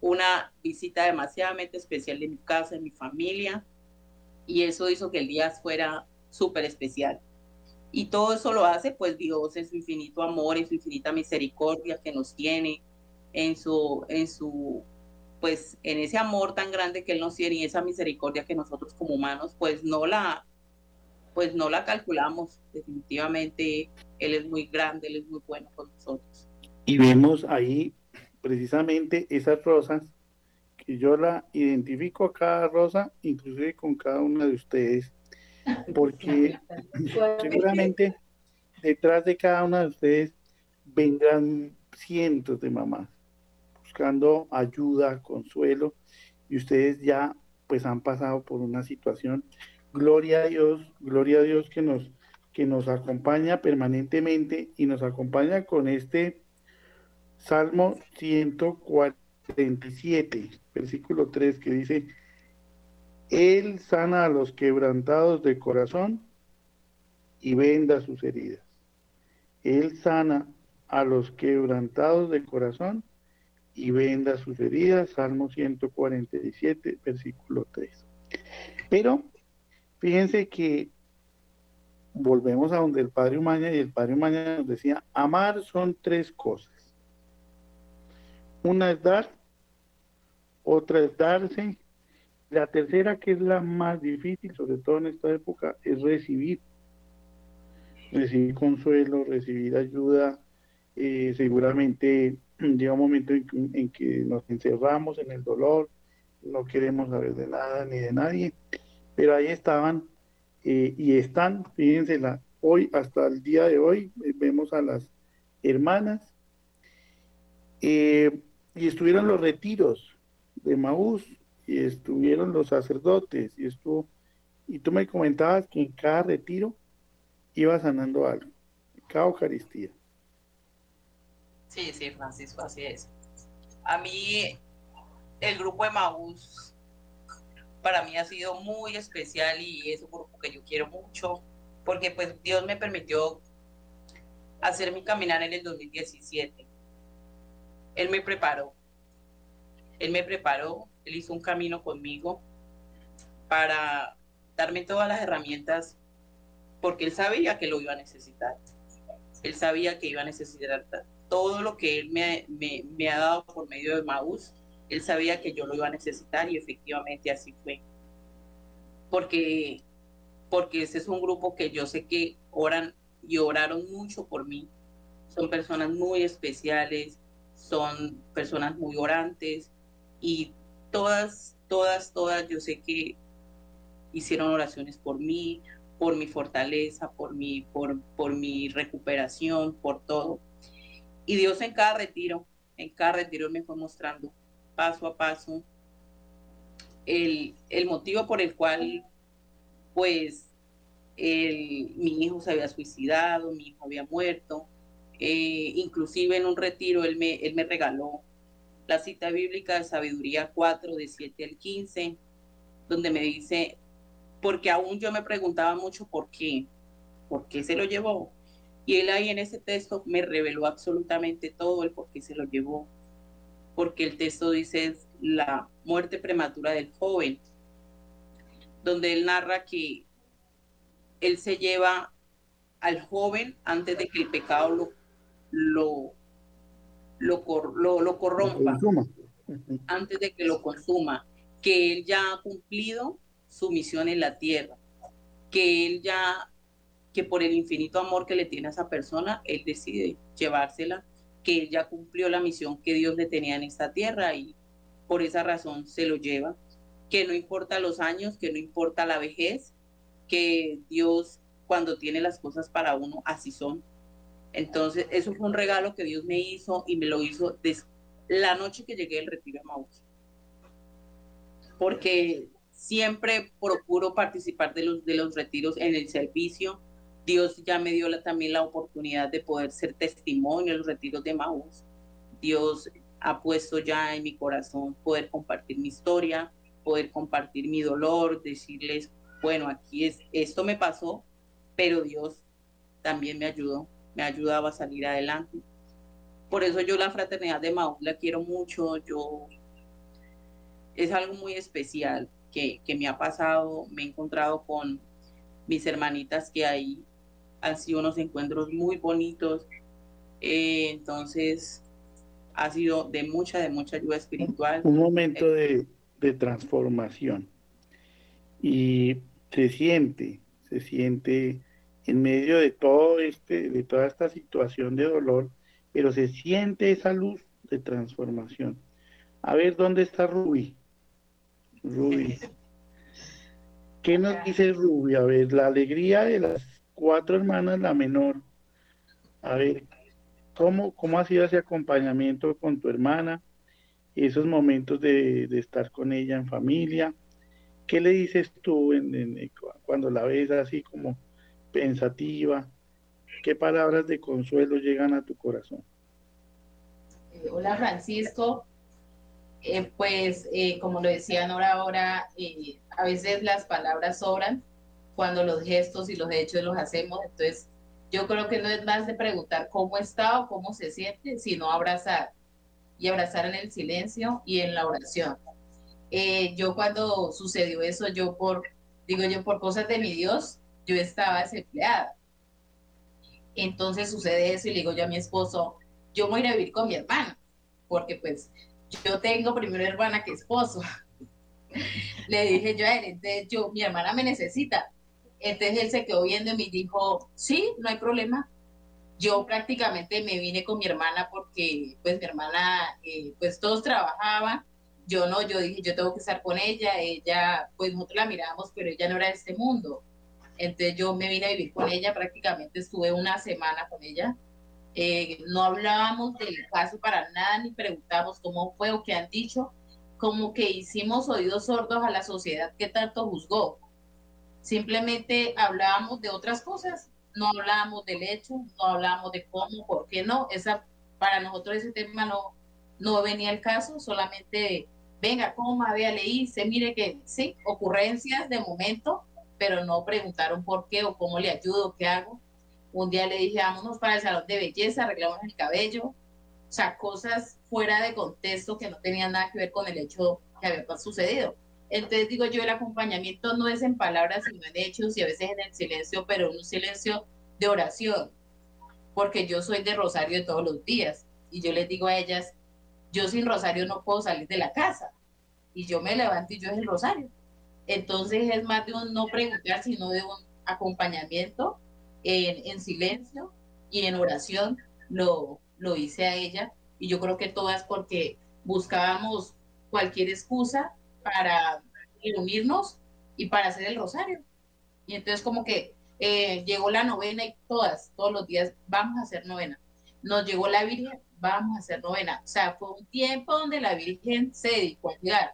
una visita demasiadamente especial de mi casa, de mi familia, y eso hizo que el día fuera súper especial. Y todo eso lo hace pues Dios en su infinito amor, en su infinita misericordia que nos tiene, en su, en su, pues en ese amor tan grande que Él nos tiene y esa misericordia que nosotros como humanos pues no la, pues no la calculamos. Definitivamente Él es muy grande, Él es muy bueno con nosotros. Y vemos ahí precisamente esas rosas, que yo la identifico a cada rosa, inclusive con cada una de ustedes, porque seguramente detrás de cada una de ustedes vendrán cientos de mamás buscando ayuda, consuelo, y ustedes ya pues han pasado por una situación. Gloria a Dios, gloria a Dios que nos, que nos acompaña permanentemente y nos acompaña con este Salmo 147, versículo 3, que dice, Él sana a los quebrantados de corazón y venda sus heridas. Él sana a los quebrantados de corazón y venda sus heridas, Salmo 147, versículo 3. Pero fíjense que volvemos a donde el Padre Umaña y el Padre Umaña nos decía, amar son tres cosas. Una es dar, otra es darse, la tercera, que es la más difícil, sobre todo en esta época, es recibir. Recibir consuelo, recibir ayuda, eh, seguramente llega un momento en, que nos encerramos en el dolor, no queremos saber de nada ni de nadie, pero ahí estaban eh, y están, fíjense, hoy hasta el día de hoy eh, vemos a las hermanas y estuvieron los retiros de Maús y estuvieron los sacerdotes y estuvo y tú me comentabas que en cada retiro iba sanando algo, cada Eucaristía. Sí, sí, Francisco, así es. A mí, el grupo de Maús, para mí ha sido muy especial y es un grupo que yo quiero mucho, porque pues Dios me permitió hacer mi caminar en el 2017. Él me preparó. Él me preparó, él hizo un camino conmigo para darme todas las herramientas, porque él sabía que lo iba a necesitar. Él sabía que iba a necesitar todo lo que Él me, ha dado por medio de Maús, Él sabía que yo lo iba a necesitar y efectivamente así fue. Porque, porque ese es un grupo que yo sé que oran y oraron mucho por mí. Son personas muy especiales, son personas muy orantes y todas, todas, todas, yo sé que hicieron oraciones por mí, por mi fortaleza, por mi, por, por mi recuperación, por todo. Y Dios en cada retiro, en cada retiro me fue mostrando paso a paso el, motivo por el cual, pues, mi hijo se había suicidado, mi hijo había muerto. Eh, inclusive en un retiro él me, él me regaló la cita bíblica de Sabiduría 4, de 7 al 15, donde me dice, porque aún yo me preguntaba mucho por qué, por qué se lo llevó, y él ahí en ese texto me reveló absolutamente todo el por qué se lo llevó. Porque el texto dice la muerte prematura del joven, donde él narra que él se lleva al joven antes de que el pecado lo, lo, lo, lo, corrompa, antes de que lo consuma, que él ya ha cumplido su misión en la tierra, que él ya que por el infinito amor que le tiene a esa persona, él decide llevársela, que él ya cumplió la misión que Dios le tenía en esta tierra y por esa razón se lo lleva, que no importa los años, que no importa la vejez, que Dios cuando tiene las cosas para uno, así son. Entonces, eso fue un regalo que Dios me hizo y me lo hizo la noche que llegué del retiro de Maús. Porque siempre procuro participar de los, de los retiros en el servicio, Dios ya me dio también la oportunidad de poder ser testimonio en los retiros de Maús. Dios ha puesto ya en mi corazón poder compartir mi historia, poder compartir mi dolor, decirles, bueno, aquí es, esto me pasó, pero Dios también me ayudó, me ayudaba a salir adelante. Por eso yo la fraternidad de Maús la quiero mucho, yo es algo muy especial que, que me ha pasado, me he encontrado con mis hermanitas que hay han sido unos encuentros muy bonitos. Eh, entonces, ha sido de mucha, de mucha ayuda espiritual. Un momento de, de transformación. Y se siente, se siente en medio de todo este, de toda esta situación de dolor, pero se siente esa luz de transformación. A ver, ¿dónde está Ruby? Ruby. ¿Qué nos dice Ruby? A ver, la alegría de las cuatro hermanas, la menor. A ver, ¿cómo, cómo ha sido ese acompañamiento con tu hermana? Esos momentos de, estar con ella en familia. ¿Qué le dices tú en, cuando la ves así como pensativa? ¿Qué palabras de consuelo llegan a tu corazón? Eh, hola Francisco, eh, pues eh, como lo decía Nora ahora, a veces las palabras sobran, cuando los gestos y los hechos los hacemos. Entonces, yo creo que no es más de preguntar cómo está o cómo se siente, sino abrazar y abrazar en el silencio y en la oración. Yo cuando sucedió eso, yo por, digo yo, por cosas de mi Dios, yo estaba desempleada. Entonces sucede eso y le digo yo a mi esposo, yo voy a ir a vivir con mi hermana, porque pues yo tengo primero hermana que esposo. le dije yo a él, entonces yo, mi hermana me necesita. Entonces él se quedó viendo y me dijo, sí, no hay problema. Yo prácticamente me vine con mi hermana porque pues mi hermana, eh, pues todos trabajaban. Yo no, yo dije, yo tengo que estar con ella. Ella, pues nosotros la mirábamos, pero ella no era de este mundo. Entonces yo me vine a vivir con ella, prácticamente estuve una semana con ella. Eh, no hablábamos del caso para nada, ni preguntamos cómo fue o qué han dicho, como que hicimos oídos sordos a la sociedad que tanto juzgó. Simplemente hablábamos de otras cosas, no hablábamos del hecho, no hablábamos de cómo, por qué no. Esa, para nosotros ese tema no, no venía el caso, solamente venga, coma, vea, leí, se mire que sí, ocurrencias de momento, pero no preguntaron por qué o cómo le ayudo, qué hago. Un día le dije, vámonos para el salón de belleza, arreglamos el cabello, o sea, cosas fuera de contexto que no tenían nada que ver con el hecho que había sucedido. Entonces digo yo, el acompañamiento no es en palabras, sino en hechos y a veces en el silencio, pero en un silencio de oración, porque yo soy de rosario todos los días y yo les digo a ellas, yo sin rosario no puedo salir de la casa y yo me levanto y yo es el rosario. Entonces es más de un no preguntar, sino de un acompañamiento en, en silencio y en oración lo, lo hice a ella y yo creo que todas porque buscábamos cualquier excusa para reunirnos y para hacer el rosario. Y entonces como que eh, llegó la novena y todas, todos los días vamos a hacer novena. Nos llegó la Virgen, vamos a hacer novena. O sea, fue un tiempo donde la Virgen se dedicó a llegar.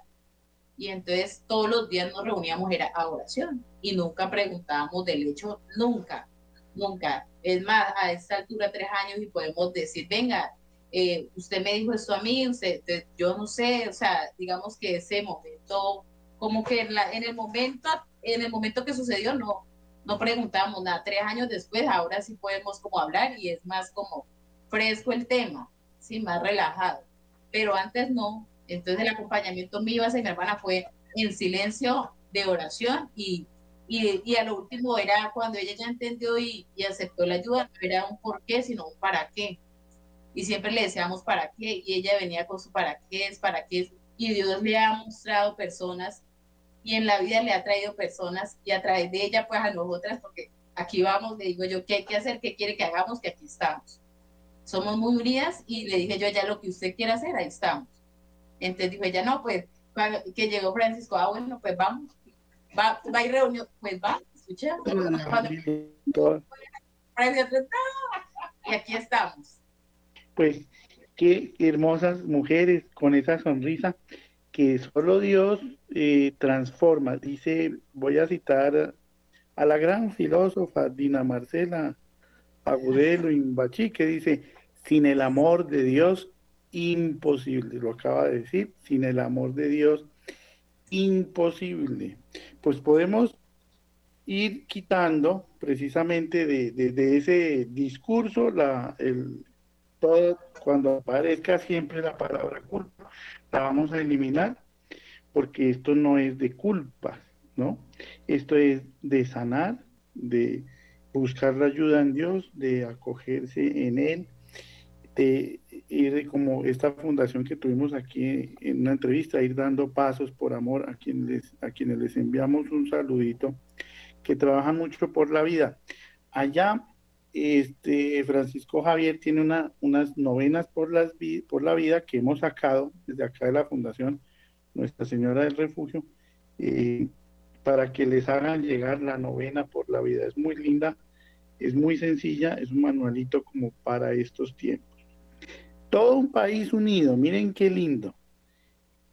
Y entonces todos los días nos reuníamos era a oración y nunca preguntábamos del hecho, nunca, nunca. Es más, a esta altura, tres años, y podemos decir, venga, eh, usted me dijo esto a mí, usted, yo no sé, o sea, digamos que ese momento, como que en, en el momento, en el momento que sucedió, no, no preguntamos nada. Tres años después, ahora sí podemos como hablar y es más como fresco el tema, sí, más relajado. Pero antes no. Entonces el acompañamiento mío hacia mi hermana fue en silencio de oración y, y, y, a lo último era cuando ella ya entendió y, y aceptó la ayuda, no era un por qué, sino un para qué y siempre le decíamos para qué, y ella venía con su para qué es, para qué es, y Dios le ha mostrado personas, y en la vida le ha traído personas, y a través de ella, pues a nosotras, porque aquí vamos, le digo yo, ¿qué hay que hacer? ¿Qué quiere que hagamos? Que aquí estamos. Somos muy unidas, y le dije yo, ya lo que usted quiera hacer, ahí estamos. Entonces dijo ella, no, pues, que llegó Francisco, ah, bueno, pues vamos, va, va a ir reunión, pues va, escucha. y aquí estamos pues qué hermosas mujeres con esa sonrisa que solo Dios eh, transforma. Dice, voy a citar a la gran filósofa Dina Marcela Agudelo Imbachi, que dice, sin el amor de Dios, imposible, lo acaba de decir, sin el amor de Dios, imposible. Pues podemos ir quitando precisamente de, de ese discurso la, el, todo, cuando aparezca siempre la palabra culpa, la vamos a eliminar, porque esto no es de culpa, ¿no? Esto es de sanar, de buscar la ayuda en Dios, de acogerse en Él, de ir como esta fundación que tuvimos aquí en una entrevista, ir dando pasos por amor a quienes, a quienes les enviamos un saludito, que trabajan mucho por la vida. Allá este Francisco Javier tiene una, unas novenas por, las, por la vida que hemos sacado desde acá de la Fundación Nuestra Señora del Refugio eh, para que les hagan llegar la novena por la vida. Es muy linda, es muy sencilla, es un manualito como para estos tiempos. Todo un país unido, miren qué lindo,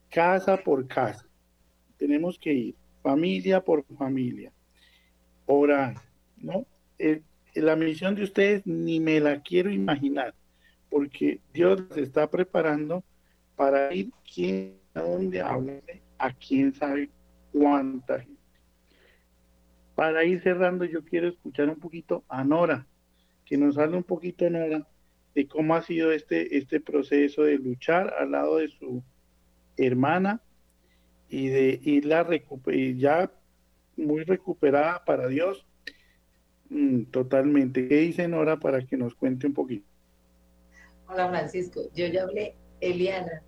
casa por casa. Tenemos que ir, familia por familia, orar, ¿no? El la misión de ustedes ni me la quiero imaginar, porque Dios se está preparando para ir quién a dónde hablarle a quién sabe cuánta gente. Para ir cerrando, yo quiero escuchar un poquito a Nora. que nos hable un poquito, Nora, de cómo ha sido este, este proceso de luchar al lado de su hermana y de irla y ya muy recuperada para Dios. Mm, totalmente. ¿Qué dice Nora para que nos cuente un poquito? Hola Francisco, yo ya hablé Eliana.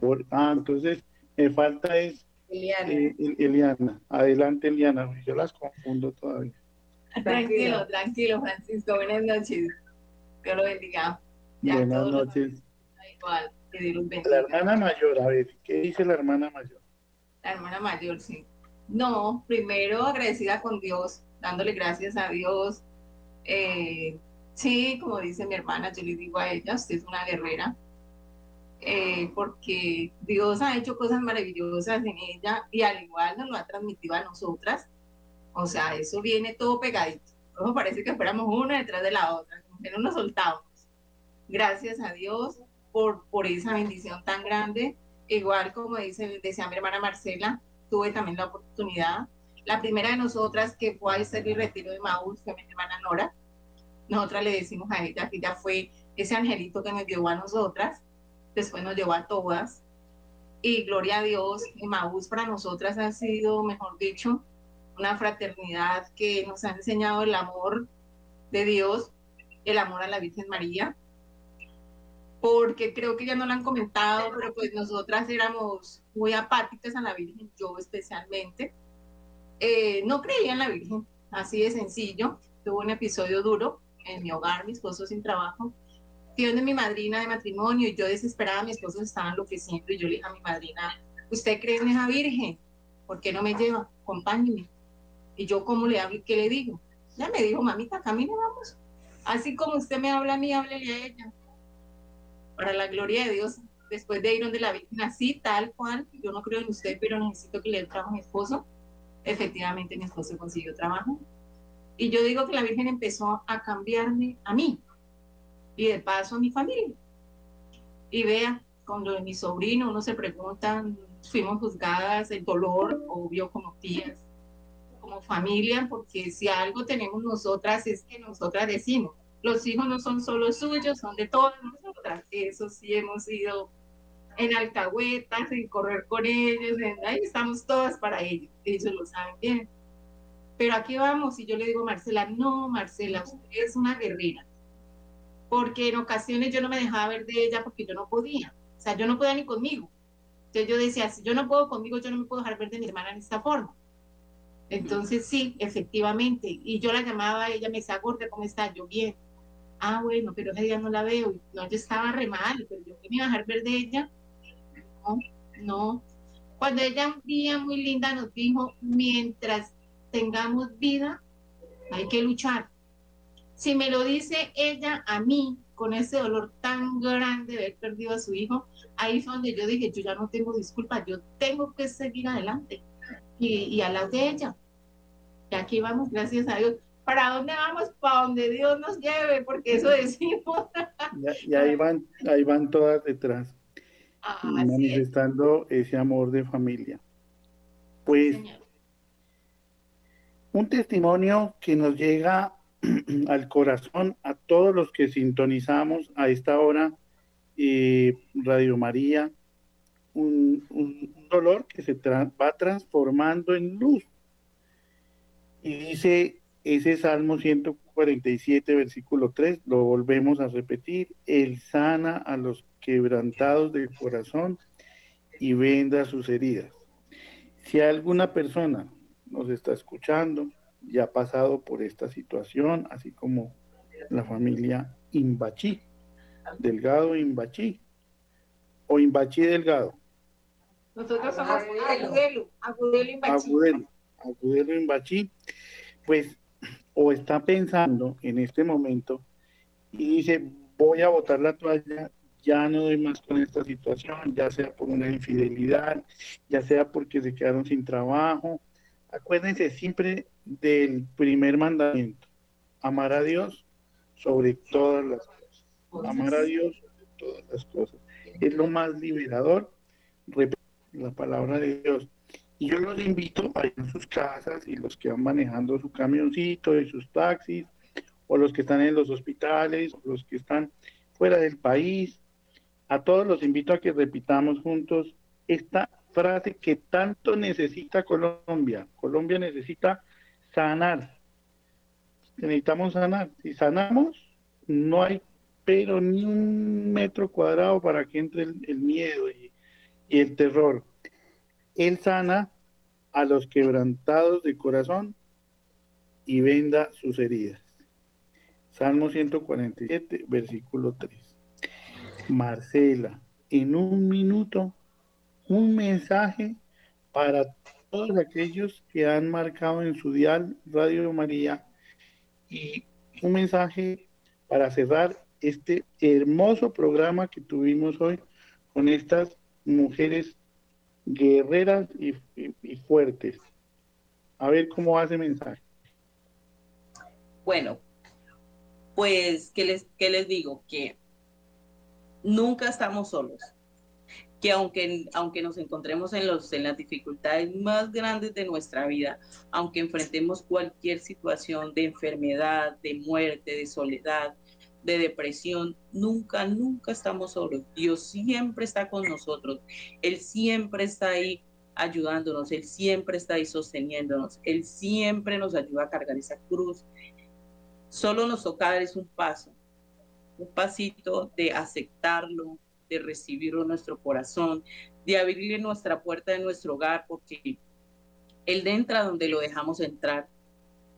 Por, ah, entonces me falta es Eliana. Eh, Eliana. Adelante Eliana, yo las confundo todavía. Tranquilo, tranquilo Francisco, buenas noches. Dios lo bendiga. buenas noches. Igual, que Dios los bendiga. La hermana mayor, a ver, ¿qué dice la hermana mayor? La hermana mayor, sí. No, primero agradecida con Dios, dándole gracias a Dios. Eh, sí, como dice mi hermana, yo le digo a ella, usted es una guerrera, eh, porque Dios ha hecho cosas maravillosas en ella y al igual nos lo ha transmitido a nosotras. O sea, eso viene todo pegadito. Como parece que fuéramos una detrás de la otra, que no nos soltamos. Gracias a Dios por, por esa bendición tan grande igual como dice, decía mi hermana Marcela, tuve también la oportunidad. La primera de nosotras que fue a hacer el retiro de Maús fue mi hermana Nora. Nosotras le decimos a ella que ella fue ese angelito que nos llevó a nosotras, después nos llevó a todas. Y gloria a Dios, Maús para nosotras ha sido, mejor dicho, una fraternidad que nos ha enseñado el amor de Dios, el amor a la Virgen María, porque creo que ya no lo han comentado, pero pues nosotras éramos muy apáticas a la Virgen, yo especialmente. Eh, no creía en la Virgen, así de sencillo. Tuve un episodio duro en mi hogar, mi esposo sin trabajo. Fui de mi madrina de matrimonio y yo desesperada, mi esposo estaba enloqueciendo y yo le dije a mi madrina, ¿usted cree en esa Virgen? ¿Por qué no me lleva? Acompáñeme. Y yo, ¿cómo le hablo y qué le digo? Ya me dijo, mamita, camine, vamos. Así como usted me habla a mí, háblele a ella para la gloria de Dios, después de ir donde la Virgen, así, tal cual, yo no creo en usted, pero necesito que le dé trabajo a mi esposo. Efectivamente, mi esposo consiguió trabajo. Y yo digo que la Virgen empezó a cambiarme a mí y de paso a mi familia. Y vea, cuando de mi sobrino uno se pregunta, fuimos juzgadas, el dolor, obvio, como tías, como familia, porque si algo tenemos nosotras es que nosotras decimos, los hijos no son solo suyos, son de todas nosotras. Eso sí hemos ido en alcahuetas, en correr con ellos, ahí estamos todas para ellos, ellos lo saben bien. Pero aquí vamos y yo le digo Marcela, no, Marcela, usted es una guerrera. Porque en ocasiones yo no me dejaba ver de ella porque yo no podía. O sea, yo no podía ni conmigo. Entonces yo decía, si yo no puedo conmigo, yo no me puedo dejar ver de mi hermana en esta forma. Entonces sí, efectivamente. Y yo la llamaba, ella me decía, gorda, ¿cómo está? Yo bien ah, bueno, pero ese día no la veo, no, yo estaba re mal, pero yo que me iba a dejar ver de ella, no, no. Cuando ella un día muy linda nos dijo, mientras tengamos vida, hay que luchar. Si me lo dice ella a mí, con ese dolor tan grande de haber perdido a su hijo, ahí fue donde yo dije, yo ya no tengo disculpas, yo tengo que seguir adelante y, y al lado de ella. Y aquí vamos, gracias a Dios. ¿para dónde vamos? Para donde Dios nos lleve, porque eso decimos. y, ahí van, ahí van todas detrás, ah, manifestando ese amor de familia. Pues un testimonio que nos llega al corazón a todos los que sintonizamos a esta hora eh, Radio María, un, un, dolor que se va transformando en luz. Y dice ese Salmo 147, versículo 3, lo volvemos a repetir. Él sana a los quebrantados de corazón y venda sus heridas. Si alguna persona nos está escuchando y ha pasado por esta situación, así como la familia Imbachí, Delgado Imbachí, o Imbachí Delgado. Nosotros somos Agudelo, Agudelo Imbachí. Agudelo, Agudelo Imbachí. Pues o está pensando en este momento y dice, voy a botar la toalla, ya no doy más con esta situación, ya sea por una infidelidad, ya sea porque se quedaron sin trabajo. Acuérdense siempre del primer mandamiento, amar a Dios sobre todas las cosas. Amar a Dios sobre todas las cosas. Es lo más liberador, la palabra de Dios. Y yo los invito a ir a sus casas y los que van manejando su camioncito y sus taxis o los que están en los hospitales, o los que están fuera del país. A todos los invito a que repitamos juntos esta frase que tanto necesita Colombia. Colombia necesita sanar. Necesitamos sanar. Si sanamos, no hay pero ni un metro cuadrado para que entre el, miedo y, y el terror. Él sana a los quebrantados de corazón y venda sus heridas. Salmo 147, versículo 3. Marcela, en un minuto, un mensaje para todos aquellos que han marcado en su dial Radio María y un mensaje para cerrar este hermoso programa que tuvimos hoy con estas mujeres guerreras y, fuertes. A ver cómo hace mensaje. Bueno, pues, ¿qué les, qué les digo? Que nunca estamos solos. Que aunque, aunque nos encontremos en, los, en las dificultades más grandes de nuestra vida, aunque enfrentemos cualquier situación de enfermedad, de muerte, de soledad, de depresión, nunca, nunca estamos solos. Dios siempre está con nosotros. Él siempre está ahí ayudándonos, Él siempre está ahí sosteniéndonos, Él siempre nos ayuda a cargar esa cruz. Solo nos toca dar un paso, un pasito de aceptarlo, de recibirlo en nuestro corazón, de abrirle nuestra puerta de nuestro hogar, porque Él entra donde lo dejamos entrar,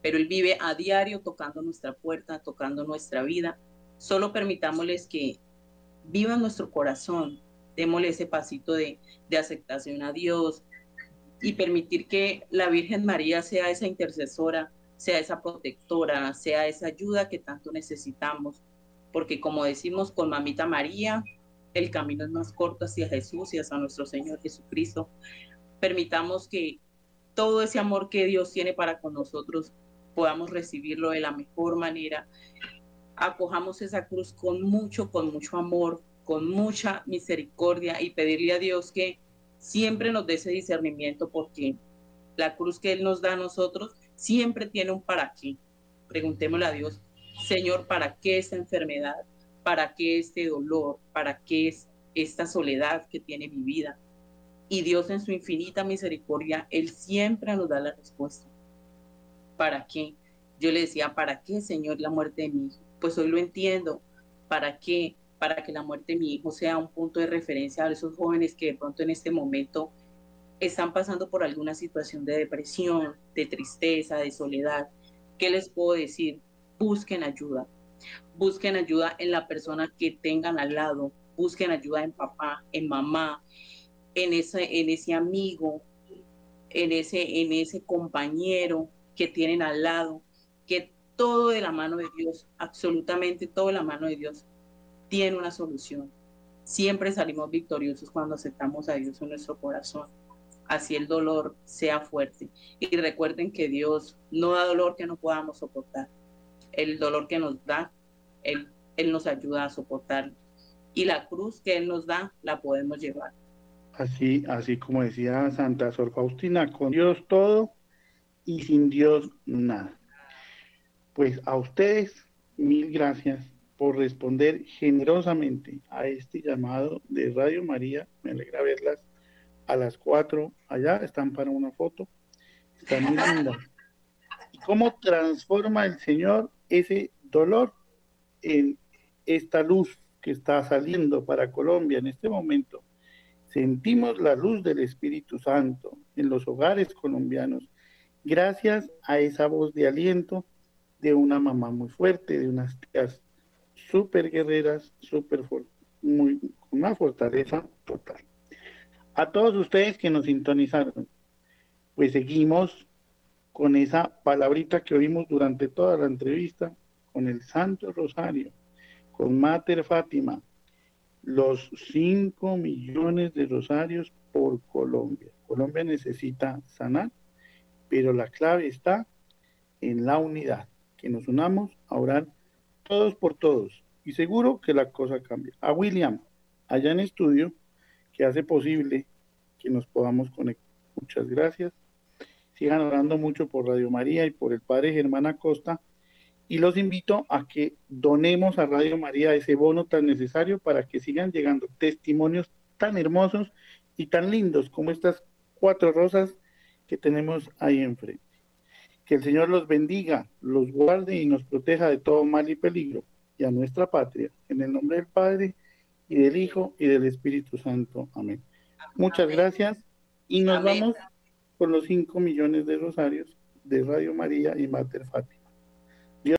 pero Él vive a diario tocando nuestra puerta, tocando nuestra vida Solo permitámosles que vivan nuestro corazón, démosle ese pasito de, de aceptación a Dios y permitir que la Virgen María sea esa intercesora, sea esa protectora, sea esa ayuda que tanto necesitamos. Porque como decimos con Mamita María, el camino es más corto hacia Jesús y hacia nuestro Señor Jesucristo. Permitamos que todo ese amor que Dios tiene para con nosotros podamos recibirlo de la mejor manera acojamos esa cruz con mucho, con mucho amor, con mucha misericordia y pedirle a Dios que siempre nos dé ese discernimiento porque la cruz que Él nos da a nosotros siempre tiene un para qué. Preguntémosle a Dios, Señor, ¿para qué esta enfermedad? ¿Para qué este dolor? ¿Para qué es esta soledad que tiene mi vida? Y Dios en su infinita misericordia, Él siempre nos da la respuesta. ¿Para qué? Yo le decía, ¿para qué, Señor, la muerte de mi hijo? Pues hoy lo entiendo. ¿Para qué? Para que la muerte de mi hijo sea un punto de referencia a esos jóvenes que de pronto en este momento están pasando por alguna situación de depresión, de tristeza, de soledad. ¿Qué les puedo decir? Busquen ayuda. Busquen ayuda en la persona que tengan al lado. Busquen ayuda en papá, en mamá, en ese, en ese amigo, en ese, en ese compañero que tienen al lado, que todo de la mano de Dios, absolutamente todo de la mano de Dios, tiene una solución. Siempre salimos victoriosos cuando aceptamos a Dios en nuestro corazón. Así el dolor sea fuerte. Y recuerden que Dios no da dolor que no podamos soportar. El dolor que nos da, Él, él nos ayuda a soportar. Y la cruz que Él nos da, la podemos llevar. Así, así como decía Santa Sor Faustina, con Dios todo y sin Dios nada. Pues a ustedes, mil gracias por responder generosamente a este llamado de Radio María. Me alegra verlas a las cuatro allá, están para una foto. Están muy lindas. ¿Y cómo transforma el Señor ese dolor en esta luz que está saliendo para Colombia en este momento? Sentimos la luz del Espíritu Santo en los hogares colombianos gracias a esa voz de aliento de una mamá muy fuerte, de unas tías súper guerreras, súper muy, una fortaleza total. A todos ustedes que nos sintonizaron, pues seguimos con esa palabrita que oímos durante toda la entrevista, con el Santo Rosario, con Mater Fátima, los 5 millones de rosarios por Colombia. Colombia necesita sanar, pero la clave está en la unidad que nos unamos a orar todos por todos y seguro que la cosa cambia. A William, allá en estudio, que hace posible que nos podamos conectar. Muchas gracias. Sigan orando mucho por Radio María y por el Padre Germán Acosta, y los invito a que donemos a Radio María ese bono tan necesario para que sigan llegando testimonios tan hermosos y tan lindos como estas cuatro rosas que tenemos ahí enfrente. Que el Señor los bendiga, los guarde y nos proteja de todo mal y peligro y a nuestra patria. En el nombre del Padre y del Hijo y del Espíritu Santo. Amén. Muchas gracias y nos vamos con los cinco millones de rosarios de Radio María y Mater Fati.